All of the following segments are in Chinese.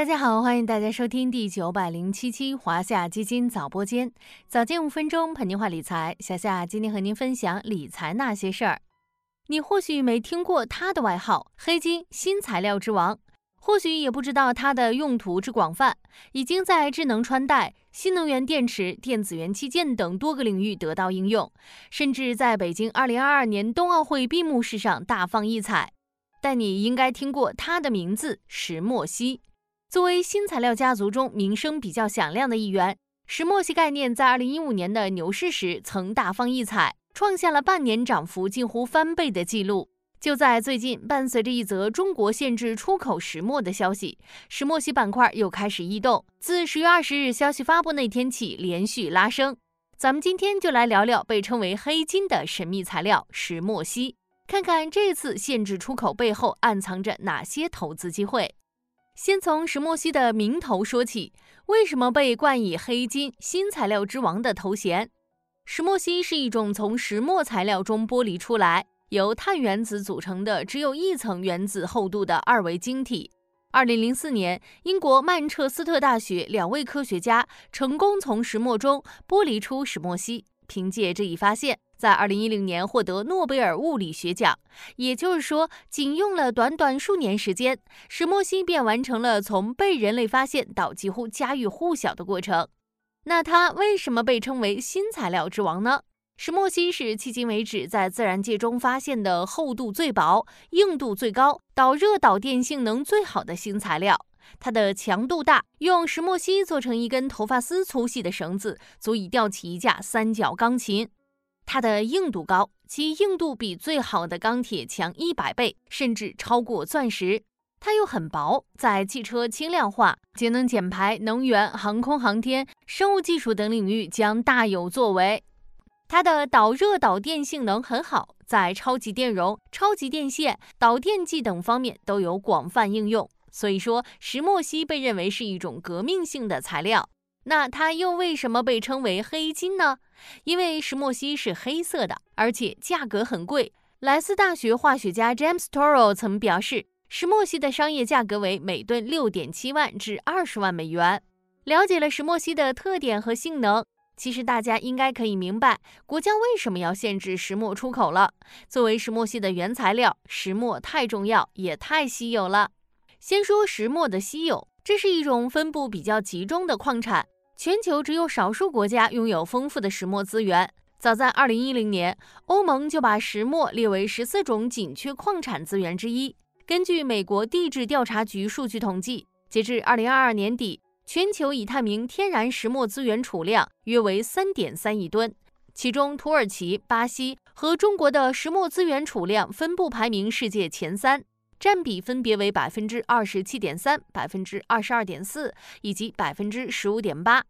大家好，欢迎大家收听第九百零七期华夏基金早播间，早间五分钟陪您话理财。小夏今天和您分享理财那些事儿。你或许没听过它的外号“黑金”，新材料之王。或许也不知道它的用途之广泛，已经在智能穿戴、新能源电池、电子元器件等多个领域得到应用，甚至在北京2022年冬奥会闭幕式上大放异彩。但你应该听过它的名字——石墨烯。作为新材料家族中名声比较响亮的一员，石墨烯概念在2015年的牛市时曾大放异彩，创下了半年涨幅近乎翻倍的记录。就在最近，伴随着一则中国限制出口石墨的消息，石墨烯板块又开始异动。自十月二十日消息发布那天起，连续拉升。咱们今天就来聊聊被称为“黑金”的神秘材料石墨烯，看看这次限制出口背后暗藏着哪些投资机会。先从石墨烯的名头说起，为什么被冠以“黑金”“新材料之王”的头衔？石墨烯是一种从石墨材料中剥离出来。由碳原子组成的只有一层原子厚度的二维晶体。二零零四年，英国曼彻斯特大学两位科学家成功从石墨中剥离出石墨烯，凭借这一发现，在二零一零年获得诺贝尔物理学奖。也就是说，仅用了短短数年时间，石墨烯便完成了从被人类发现到几乎家喻户晓的过程。那它为什么被称为新材料之王呢？石墨烯是迄今为止在自然界中发现的厚度最薄、硬度最高、导热导电性能最好的新材料。它的强度大，用石墨烯做成一根头发丝粗细的绳子，足以吊起一架三角钢琴。它的硬度高，其硬度比最好的钢铁强一百倍，甚至超过钻石。它又很薄，在汽车轻量化、节能减排、能源、航空航天、生物技术等领域将大有作为。它的导热导电性能很好，在超级电容、超级电线、导电剂等方面都有广泛应用。所以说，石墨烯被认为是一种革命性的材料。那它又为什么被称为黑金呢？因为石墨烯是黑色的，而且价格很贵。莱斯大学化学家 James Toro 曾表示，石墨烯的商业价格为每吨六点七万至二十万美元。了解了石墨烯的特点和性能。其实大家应该可以明白，国家为什么要限制石墨出口了。作为石墨烯的原材料，石墨太重要，也太稀有了。先说石墨的稀有，这是一种分布比较集中的矿产，全球只有少数国家拥有丰富的石墨资源。早在2010年，欧盟就把石墨列为十四种紧缺矿产资源之一。根据美国地质调查局数据统计，截至2022年底。全球已探明天然石墨资源储量约为三点三亿吨，其中土耳其、巴西和中国的石墨资源储量分布排名世界前三，占比分别为百分之二十七点三、百分之二十二点四以及百分之十五点八。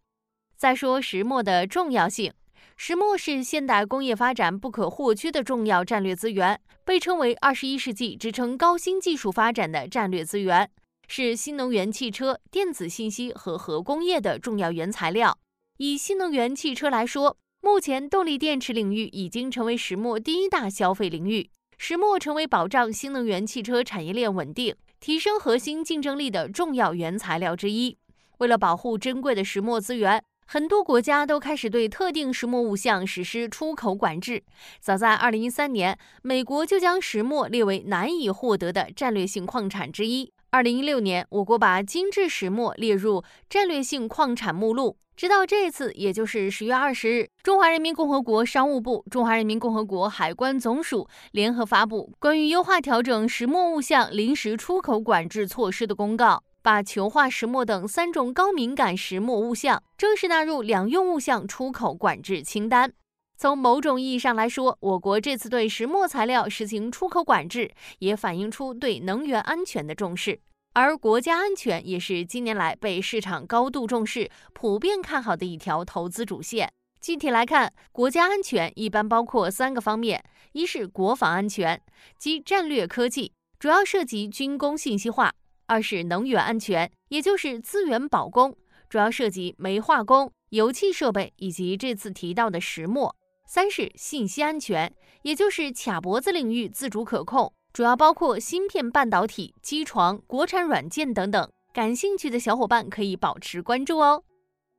再说石墨的重要性，石墨是现代工业发展不可或缺的重要战略资源，被称为二十一世纪支撑高新技术发展的战略资源。是新能源汽车、电子信息和核工业的重要原材料。以新能源汽车来说，目前动力电池领域已经成为石墨第一大消费领域。石墨成为保障新能源汽车产业链稳定、提升核心竞争力的重要原材料之一。为了保护珍贵的石墨资源，很多国家都开始对特定石墨物项实施出口管制。早在2013年，美国就将石墨列为难以获得的战略性矿产之一。二零一六年，我国把精制石墨列入战略性矿产目录。直到这次，也就是十月二十日，中华人民共和国商务部、中华人民共和国海关总署联合发布关于优化调整石墨物项临时出口管制措施的公告，把球化石墨等三种高敏感石墨物项正式纳入两用物项出口管制清单。从某种意义上来说，我国这次对石墨材料实行出口管制，也反映出对能源安全的重视。而国家安全也是近年来被市场高度重视、普遍看好的一条投资主线。具体来看，国家安全一般包括三个方面：一是国防安全，即战略科技，主要涉及军工信息化；二是能源安全，也就是资源保供，主要涉及煤化工、油气设备以及这次提到的石墨。三是信息安全，也就是卡脖子领域自主可控，主要包括芯片、半导体、机床、国产软件等等。感兴趣的小伙伴可以保持关注哦。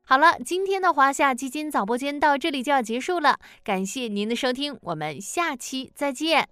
好了，今天的华夏基金早播间到这里就要结束了，感谢您的收听，我们下期再见。